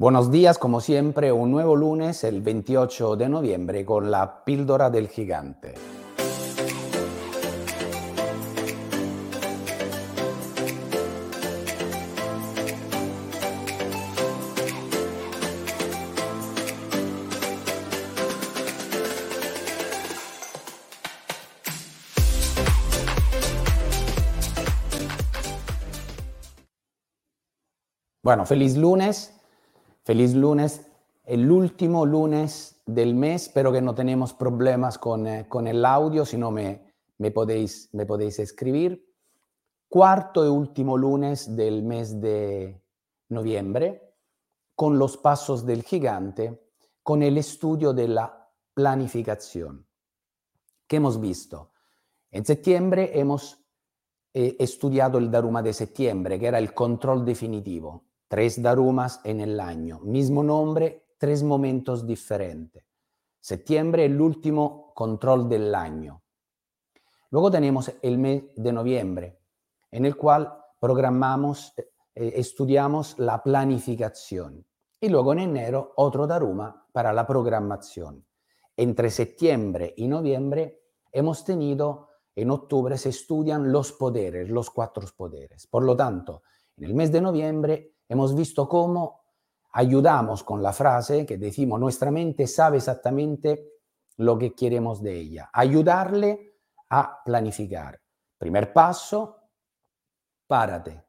Buenos días, como siempre, un nuevo lunes, el 28 de noviembre, con la píldora del gigante. Bueno, feliz lunes. Feliz lunes, el último lunes del mes. Espero que no tenemos problemas con, eh, con el audio, si no me, me, podéis, me podéis escribir. Cuarto y último lunes del mes de noviembre, con los pasos del gigante, con el estudio de la planificación. ¿Qué hemos visto? En septiembre hemos eh, estudiado el Daruma de septiembre, que era el control definitivo tres darumas en el año, mismo nombre, tres momentos diferentes. Septiembre es el último control del año. Luego tenemos el mes de noviembre, en el cual programamos, eh, estudiamos la planificación. Y luego en enero otro daruma para la programación. Entre septiembre y noviembre hemos tenido, en octubre se estudian los poderes, los cuatro poderes. Por lo tanto, en el mes de noviembre hemos visto cómo ayudamos con la frase que decimos, nuestra mente sabe exactamente lo que queremos de ella. Ayudarle a planificar. Primer paso, párate.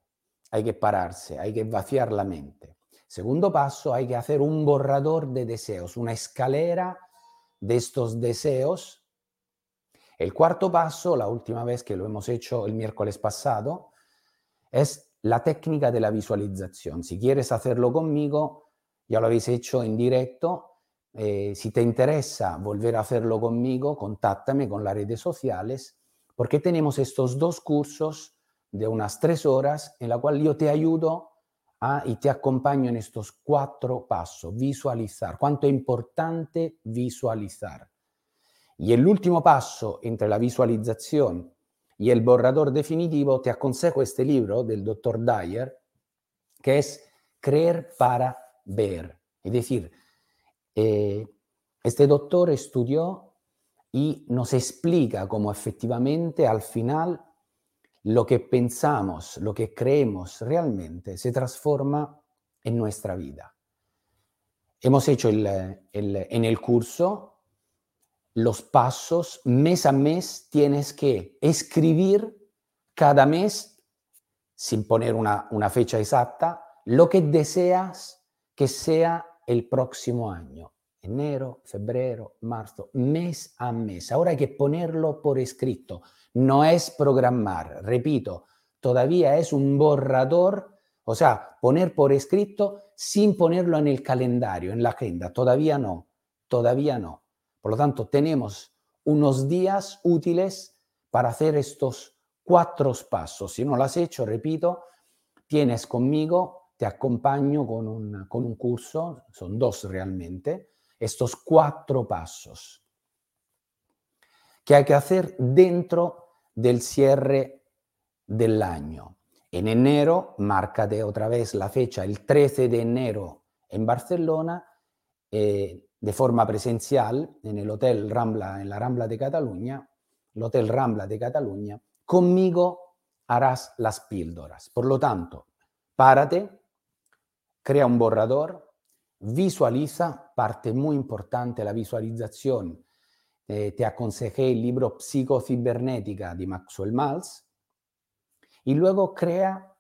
Hay que pararse, hay que vaciar la mente. Segundo paso, hay que hacer un borrador de deseos, una escalera de estos deseos. El cuarto paso, la última vez que lo hemos hecho el miércoles pasado, es la técnica de la visualización. Si quieres hacerlo conmigo, ya lo habéis hecho en directo. Eh, si te interesa volver a hacerlo conmigo, contáctame con las redes sociales, porque tenemos estos dos cursos de unas tres horas en la cual yo te ayudo y te acompaño en estos cuatro pasos. Visualizar. Cuánto es importante visualizar. Y el último paso entre la visualización y el borrador definitivo, te aconsejo este libro del doctor Dyer, que es Creer para ver. Es decir, eh, este doctor estudió y nos explica cómo efectivamente al final lo que pensamos, lo que creemos realmente se transforma en nuestra vida. Hemos hecho el, en el curso los pasos mes a mes tienes que escribir cada mes, sin poner una, fecha exacta, lo que deseas que sea el próximo año. Enero, febrero, marzo, mes a mes. Ahora hay que ponerlo por escrito. No es programar, repito, todavía es un borrador, o sea, poner por escrito sin ponerlo en el calendario, en la agenda. Todavía no, todavía no. Por lo tanto, tenemos unos días útiles para hacer estos cuatro pasos. Si no lo has hecho, repito, tienes conmigo, te acompaño con un, con un curso, son dos realmente, estos cuatro pasos que hay que hacer dentro del cierre del año. En enero, márcate otra vez la fecha, el 13 de enero en Barcelona, eh, de forma presencial en el Hotel Rambla, en la Rambla de Cataluña, el Hotel Rambla de Cataluña, conmigo harás las píldoras. Por lo tanto, párate, crea un borrador, visualiza, parte muy importante la visualización. Eh, te aconsejé el libro Psicocibernética de Maxwell Maltz y luego crea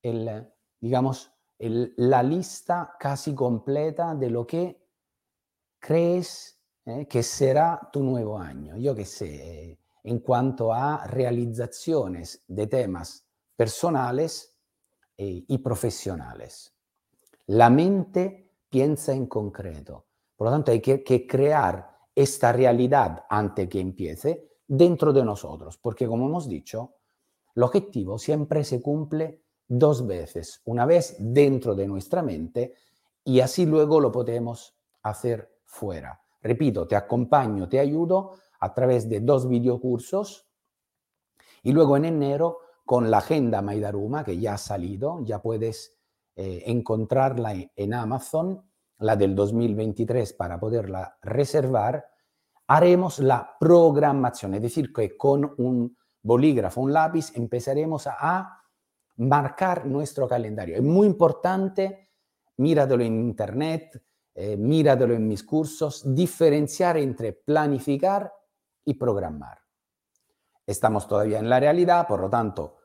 el, digamos, la lista casi completa de lo que crees eh, que será tu nuevo año. Yo que sé, en cuanto a realizaciones de temas personales eh, y profesionales. La mente piensa en concreto. Por lo tanto, hay que, que crear esta realidad antes que empiece dentro de nosotros, porque como hemos dicho, el objetivo siempre se cumple dos veces, una vez dentro de nuestra mente y así luego lo podemos hacer fuera. Repito, te acompaño, te ayudo a través de dos videocursos y luego en enero con la agenda Maidaruma que ya ha salido, ya puedes eh, encontrarla en Amazon, la del 2023, para poderla reservar, haremos la programación, es decir, que con un bolígrafo, un lápiz, empezaremos a, marcar nuestro calendario. Es muy importante, míratelo en internet, eh, míratelo en mis cursos, diferenciar entre planificar y programar. Estamos todavía en la realidad, por lo tanto,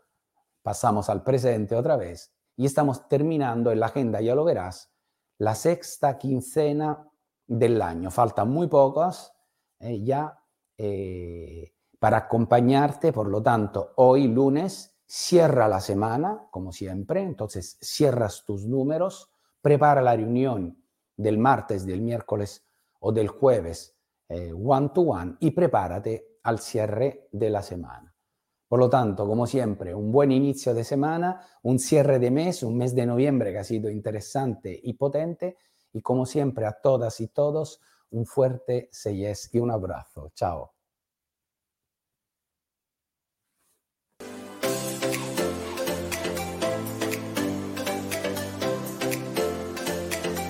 pasamos al presente otra vez y estamos terminando en la agenda, ya lo verás, la sexta quincena del año. Faltan muy pocas eh, ya eh, para acompañarte, por lo tanto, hoy lunes cierra la semana, como siempre, entonces cierras tus números, prepara la reunión del martes, del miércoles o del jueves eh, one to one y prepárate al cierre de la semana. Por lo tanto, como siempre, un buen inicio de semana, un cierre de mes, un mes de noviembre que ha sido interesante y potente. Y como siempre, a todas y todos, un fuerte yes y un abrazo. Chao.